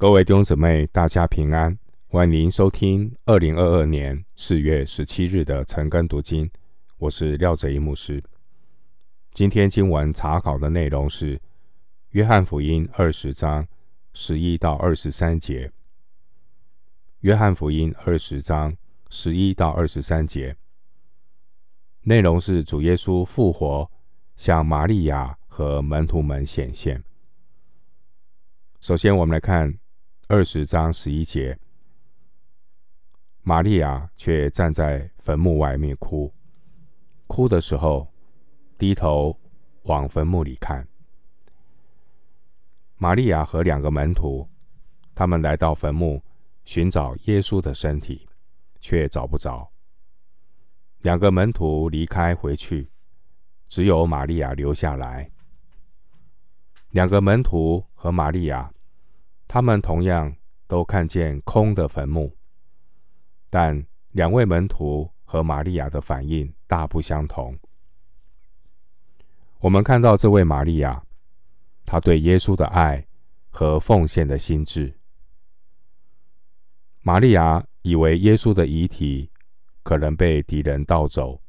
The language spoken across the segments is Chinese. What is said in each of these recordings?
各位弟兄姊妹，大家平安，欢迎收听二零二二年四月十七日的晨更读经。我是廖哲一牧师。今天经文查考的内容是《约翰福音》二十章十一到二十三节。《约翰福音》二十章十一到二十三节内容是主耶稣复活，向玛利亚和门徒们显现。首先，我们来看。二十章十一节，玛利亚却站在坟墓外面哭，哭的时候低头往坟墓里看。玛利亚和两个门徒，他们来到坟墓寻找耶稣的身体，却找不着。两个门徒离开回去，只有玛利亚留下来。两个门徒和玛利亚。他们同样都看见空的坟墓，但两位门徒和玛利亚的反应大不相同。我们看到这位玛利亚，她对耶稣的爱和奉献的心志。玛利亚以为耶稣的遗体可能被敌人盗走，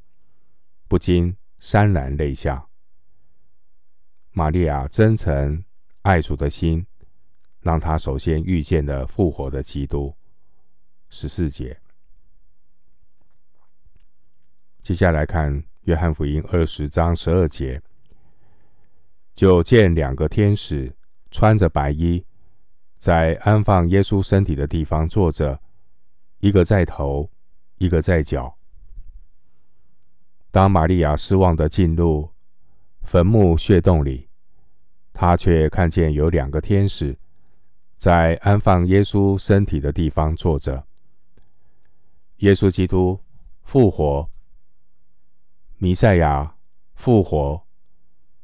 不禁潸然泪下。玛利亚真诚爱主的心。让他首先遇见了复活的基督。十四节，接下来看约翰福音二十章十二节，就见两个天使穿着白衣，在安放耶稣身体的地方坐着，一个在头，一个在脚。当玛利亚失望的进入坟墓穴洞里，她却看见有两个天使。在安放耶稣身体的地方坐着。耶稣基督复活，弥赛亚复活，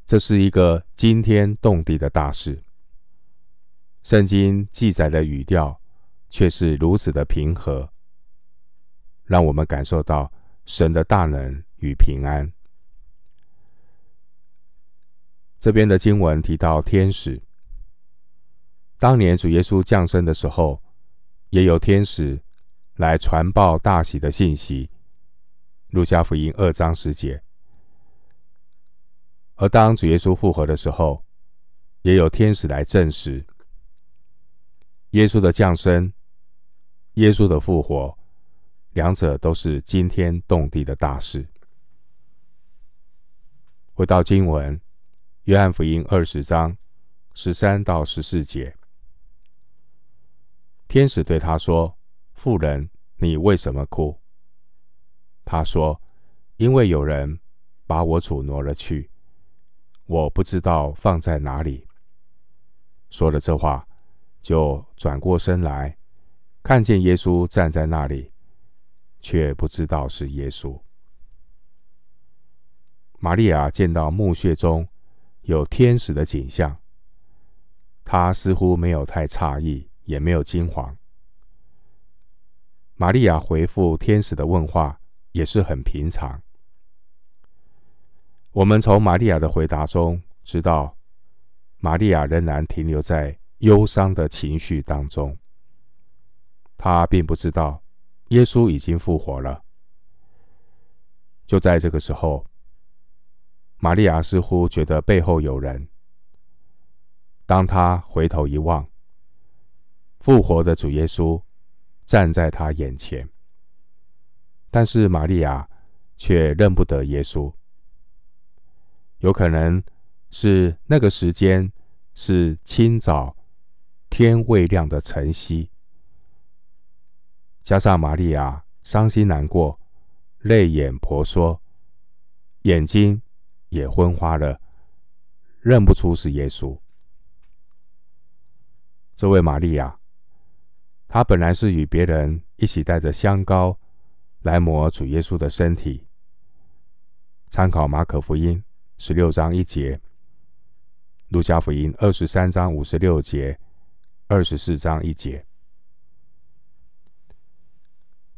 这是一个惊天动地的大事。圣经记载的语调却是如此的平和，让我们感受到神的大能与平安。这边的经文提到天使。当年主耶稣降生的时候，也有天使来传报大喜的信息。路加福音二章十节。而当主耶稣复活的时候，也有天使来证实耶稣的降生、耶稣的复活，两者都是惊天动地的大事。回到经文，约翰福音二十章十三到十四节。天使对他说：“妇人，你为什么哭？”他说：“因为有人把我主挪了去，我不知道放在哪里。”说了这话，就转过身来，看见耶稣站在那里，却不知道是耶稣。玛利亚见到墓穴中有天使的景象，她似乎没有太诧异。也没有惊慌。玛利亚回复天使的问话也是很平常。我们从玛利亚的回答中知道，玛利亚仍然停留在忧伤的情绪当中。她并不知道耶稣已经复活了。就在这个时候，玛利亚似乎觉得背后有人。当她回头一望，复活的主耶稣站在他眼前，但是玛利亚却认不得耶稣。有可能是那个时间是清早，天未亮的晨曦，加上玛利亚伤心难过，泪眼婆娑，眼睛也昏花了，认不出是耶稣。这位玛利亚。他本来是与别人一起带着香膏来抹主耶稣的身体。参考马可福音十六章一节、路加福音二十三章五十六节、二十四章一节。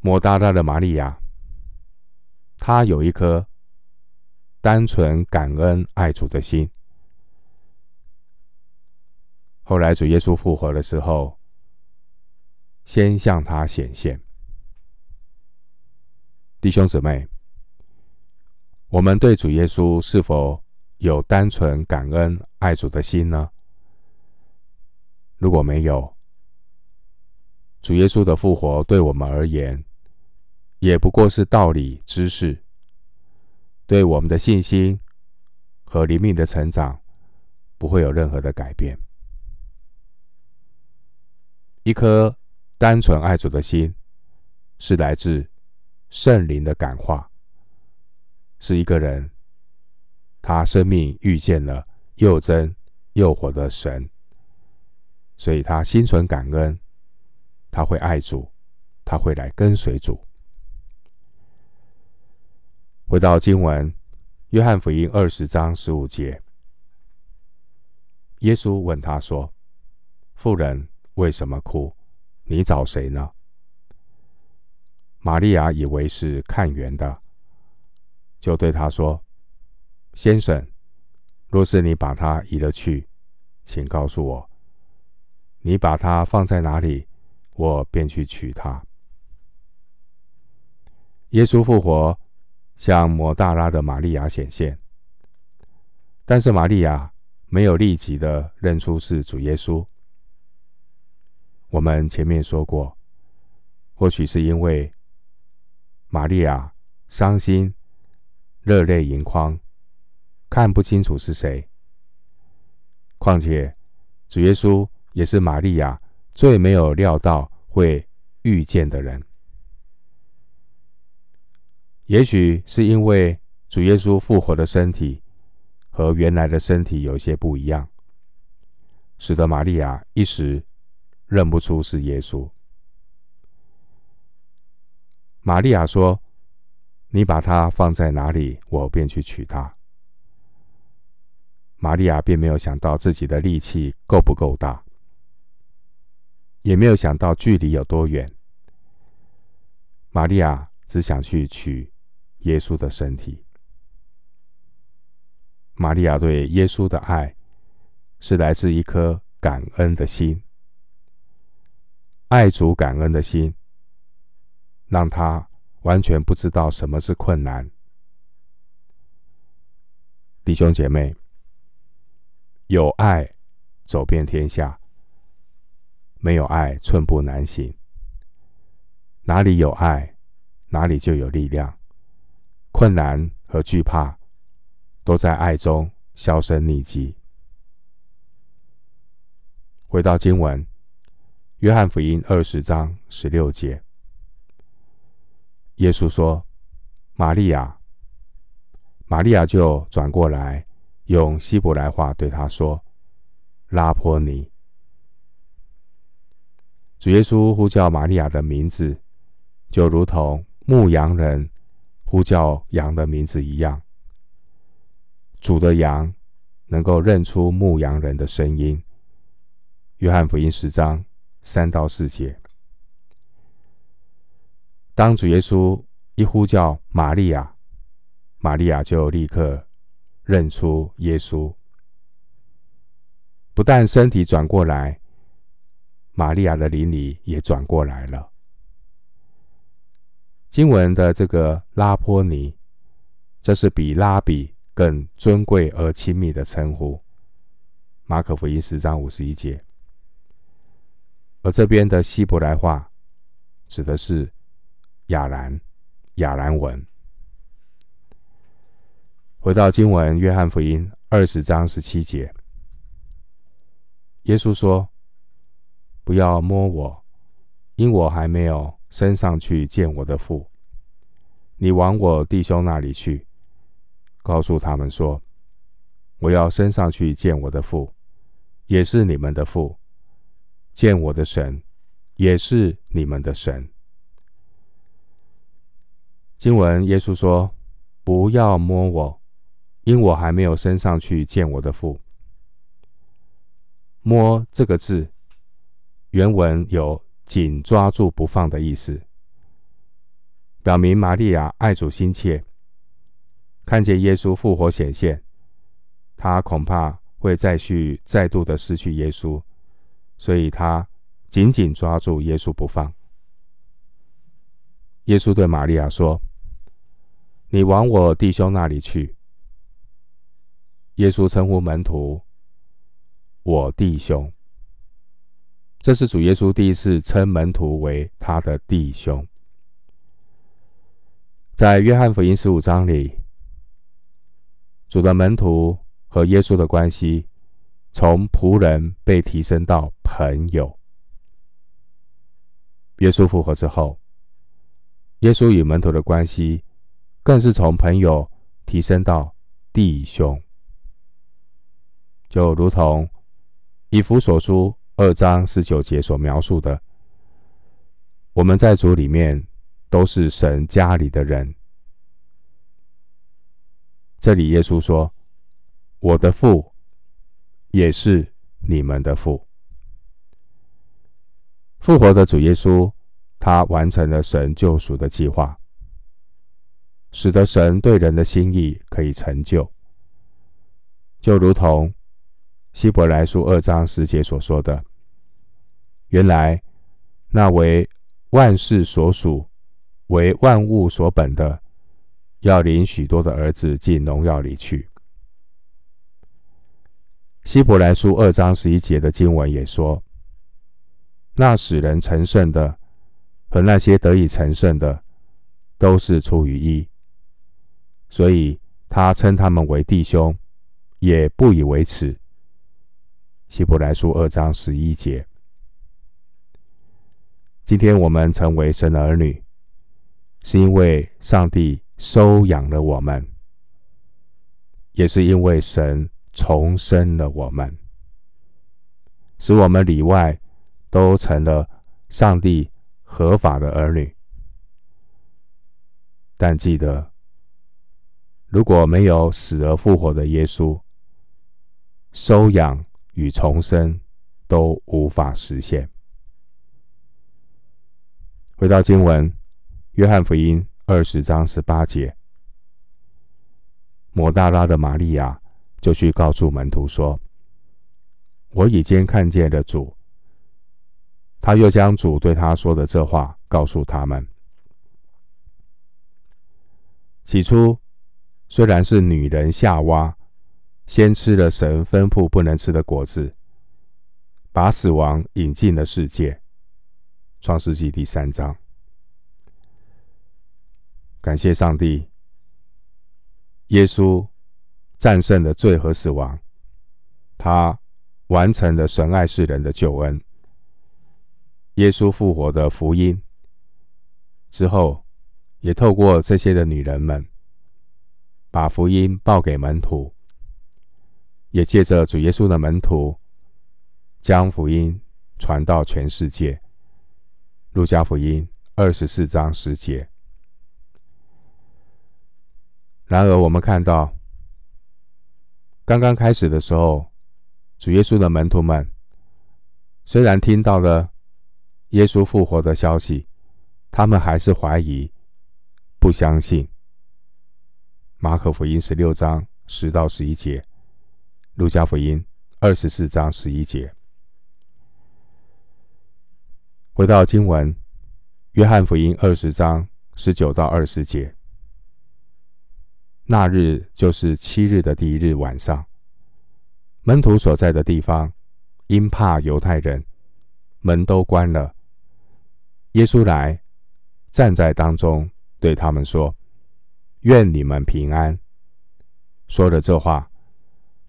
抹大拉的玛利亚，她有一颗单纯感恩爱主的心。后来主耶稣复活的时候。先向他显现。弟兄姊妹，我们对主耶稣是否有单纯感恩爱主的心呢？如果没有，主耶稣的复活对我们而言，也不过是道理知识，对我们的信心和灵命的成长不会有任何的改变。一颗单纯爱主的心，是来自圣灵的感化，是一个人他生命遇见了又真又活的神。所以他心存感恩，他会爱主，他会来跟随主。回到经文，约翰福音二十章十五节，耶稣问他说：“妇人，为什么哭？你找谁呢？”玛利亚以为是看园的，就对他说：“先生，若是你把他移了去，请告诉我。”你把他放在哪里，我便去取他。耶稣复活，向抹大拉的玛利亚显现，但是玛利亚没有立即的认出是主耶稣。我们前面说过，或许是因为玛利亚伤心、热泪盈眶，看不清楚是谁。况且主耶稣。也是玛利亚最没有料到会遇见的人。也许是因为主耶稣复活的身体和原来的身体有些不一样，使得玛利亚一时认不出是耶稣。玛利亚说：“你把他放在哪里，我便去取他。”玛利亚并没有想到自己的力气够不够大。也没有想到距离有多远。玛利亚只想去取耶稣的身体。玛利亚对耶稣的爱是来自一颗感恩的心，爱主感恩的心，让他完全不知道什么是困难。弟兄姐妹，有爱走遍天下。没有爱，寸步难行。哪里有爱，哪里就有力量。困难和惧怕都在爱中销声匿迹。回到经文，《约翰福音》二十章十六节，耶稣说：“玛利亚。”玛利亚就转过来，用希伯来话对他说：“拉波尼。”主耶稣呼叫玛利亚的名字，就如同牧羊人呼叫羊的名字一样。主的羊能够认出牧羊人的声音。约翰福音十章三到四节。当主耶稣一呼叫玛利亚，玛利亚就立刻认出耶稣，不但身体转过来。玛利亚的灵里也转过来了。经文的这个拉波尼，这是比拉比更尊贵而亲密的称呼。马可福音十章五十一节，而这边的希伯来话指的是亚兰亚兰文。回到经文，约翰福音二十章十七节，耶稣说。不要摸我，因我还没有升上去见我的父。你往我弟兄那里去，告诉他们说：我要升上去见我的父，也是你们的父；见我的神，也是你们的神。经文耶稣说：不要摸我，因我还没有升上去见我的父。摸这个字。原文有紧抓住不放的意思，表明玛利亚爱主心切，看见耶稣复活显现，她恐怕会再去再度的失去耶稣，所以他紧紧抓住耶稣不放。耶稣对玛利亚说：“你往我弟兄那里去。”耶稣称呼门徒“我弟兄”，这是主耶稣第一次称门徒为他的弟兄。在约翰福音十五章里，主的门徒和耶稣的关系从仆人被提升到朋友。耶稣复活之后，耶稣与门徒的关系更是从朋友提升到弟兄，就如同以弗所书二章十九节所描述的，我们在主里面都是神家里的人。这里耶稣说：“我的父也是你们的父。”复活的主耶稣。他完成了神救赎的计划，使得神对人的心意可以成就，就如同希伯来书二章十节所说的：“原来那为万世所属、为万物所本的，要领许多的儿子进荣耀里去。”希伯来书二章十一节的经文也说：“那使人成圣的。”和那些得以成圣的，都是出于一，所以他称他们为弟兄，也不以为耻。希伯来书二章十一节。今天我们成为神的儿女，是因为上帝收养了我们，也是因为神重生了我们，使我们里外都成了上帝。合法的儿女，但记得，如果没有死而复活的耶稣，收养与重生都无法实现。回到经文，约翰福音二十章十八节，抹大拉的玛利亚就去告诉门徒说：“我已经看见了主。”他又将主对他说的这话告诉他们。起初，虽然是女人夏娃先吃了神吩咐不能吃的果子，把死亡引进了世界。创世纪第三章。感谢上帝，耶稣战胜了罪和死亡，他完成了神爱世人的救恩。耶稣复活的福音之后，也透过这些的女人们，把福音报给门徒，也借着主耶稣的门徒，将福音传到全世界。路加福音二十四章十节。然而，我们看到刚刚开始的时候，主耶稣的门徒们虽然听到了。耶稣复活的消息，他们还是怀疑、不相信。马可福音十六章十到十一节，路加福音二十四章十一节。回到经文，约翰福音二十章十九到二十节。那日就是七日的第一日晚上，门徒所在的地方，因怕犹太人，门都关了。耶稣来，站在当中，对他们说：“愿你们平安。”说了这话，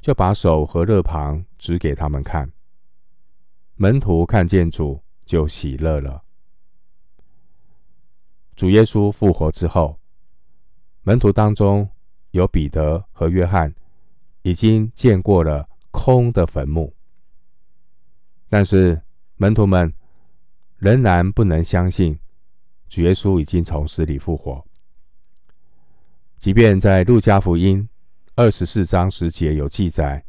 就把手和肋旁指给他们看。门徒看见主，就喜乐了。主耶稣复活之后，门徒当中有彼得和约翰，已经见过了空的坟墓，但是门徒们。仍然不能相信，主耶稣已经从死里复活。即便在路加福音二十四章十节有记载，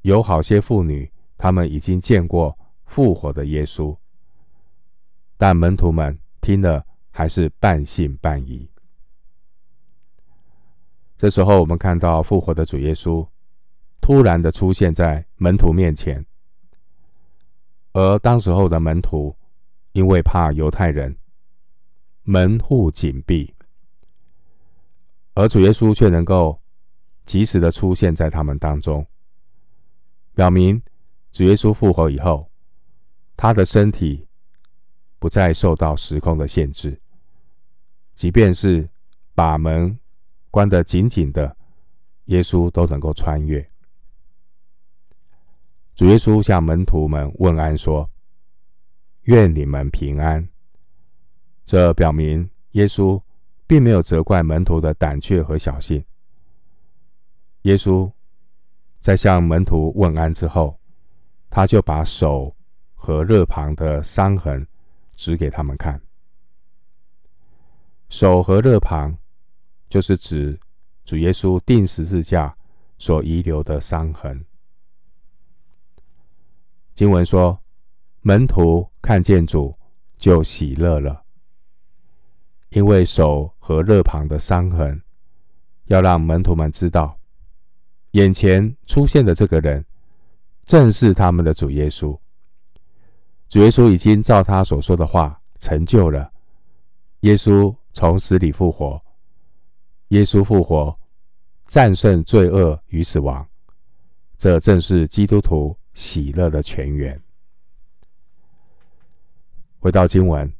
有好些妇女，她们已经见过复活的耶稣，但门徒们听了还是半信半疑。这时候，我们看到复活的主耶稣突然的出现在门徒面前。而当时候的门徒因为怕犹太人，门户紧闭，而主耶稣却能够及时的出现在他们当中，表明主耶稣复活以后，他的身体不再受到时空的限制，即便是把门关得紧紧的，耶稣都能够穿越。主耶稣向门徒们问安说：“愿你们平安。”这表明耶稣并没有责怪门徒的胆怯和小心。耶稣在向门徒问安之后，他就把手和肋旁的伤痕指给他们看。手和肋旁就是指主耶稣钉十字架所遗留的伤痕。经文说，门徒看见主就喜乐了，因为手和肋旁的伤痕，要让门徒们知道，眼前出现的这个人正是他们的主耶稣。主耶稣已经照他所说的话成就了，耶稣从死里复活，耶稣复活战胜罪恶与死亡，这正是基督徒。喜乐的泉源。回到经文，《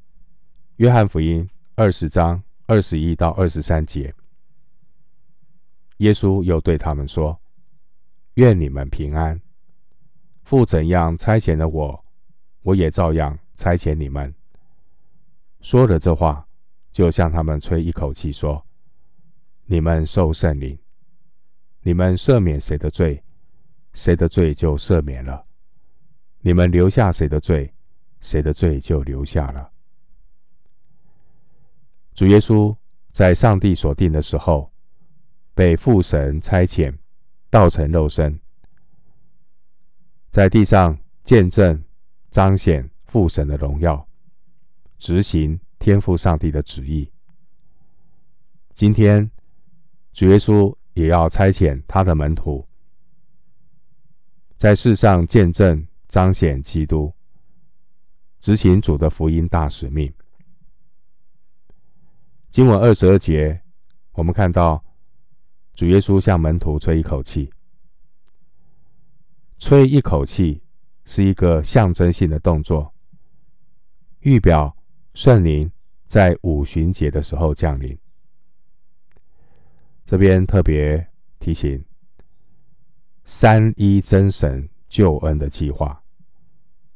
约翰福音》二十章二十一到二十三节，耶稣又对他们说：“愿你们平安。父怎样差遣了我，我也照样差遣你们。”说了这话，就向他们吹一口气，说：“你们受圣灵。你们赦免谁的罪？”谁的罪就赦免了，你们留下谁的罪，谁的罪就留下了。主耶稣在上帝所定的时候，被父神差遣，道成肉身，在地上见证彰显父神的荣耀，执行天父上帝的旨意。今天，主耶稣也要差遣他的门徒。在世上见证彰显基督，执行主的福音大使命。经文二十二节，我们看到主耶稣向门徒吹一口气。吹一口气是一个象征性的动作，预表圣灵在五旬节的时候降临。这边特别提醒。三一真神救恩的计划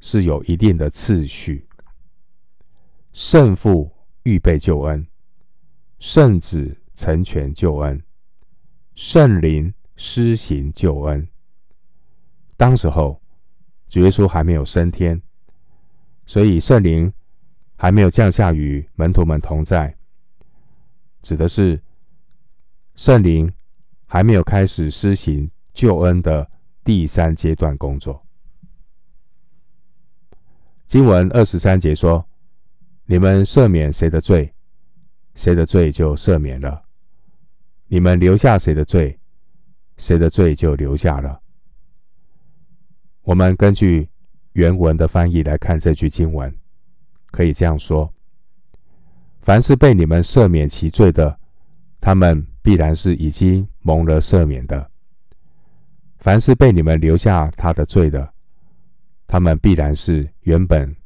是有一定的次序：圣父预备救恩，圣子成全救恩，圣灵施行救恩。当时候，主耶稣还没有升天，所以圣灵还没有降下与门徒们同在，指的是圣灵还没有开始施行。救恩的第三阶段工作。经文二十三节说：“你们赦免谁的罪，谁的罪就赦免了；你们留下谁的罪，谁的罪就留下了。”我们根据原文的翻译来看这句经文，可以这样说：“凡是被你们赦免其罪的，他们必然是已经蒙了赦免的。”凡是被你们留下他的罪的，他们必然是原本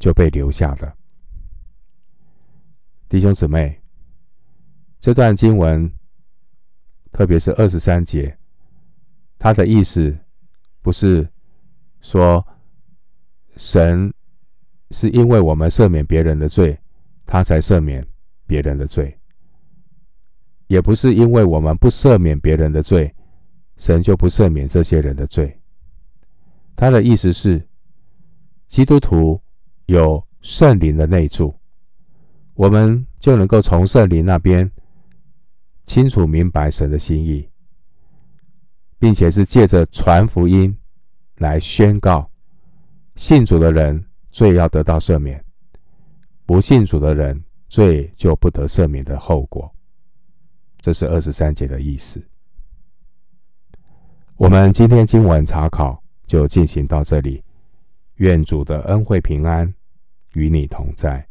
就被留下的。弟兄姊妹，这段经文，特别是二十三节，他的意思不是说神是因为我们赦免别人的罪，他才赦免别人的罪，也不是因为我们不赦免别人的罪。神就不赦免这些人的罪。他的意思是，基督徒有圣灵的内助，我们就能够从圣灵那边清楚明白神的心意，并且是借着传福音来宣告，信主的人罪要得到赦免，不信主的人罪就不得赦免的后果。这是二十三节的意思。我们今天经文查考就进行到这里，愿主的恩惠平安与你同在。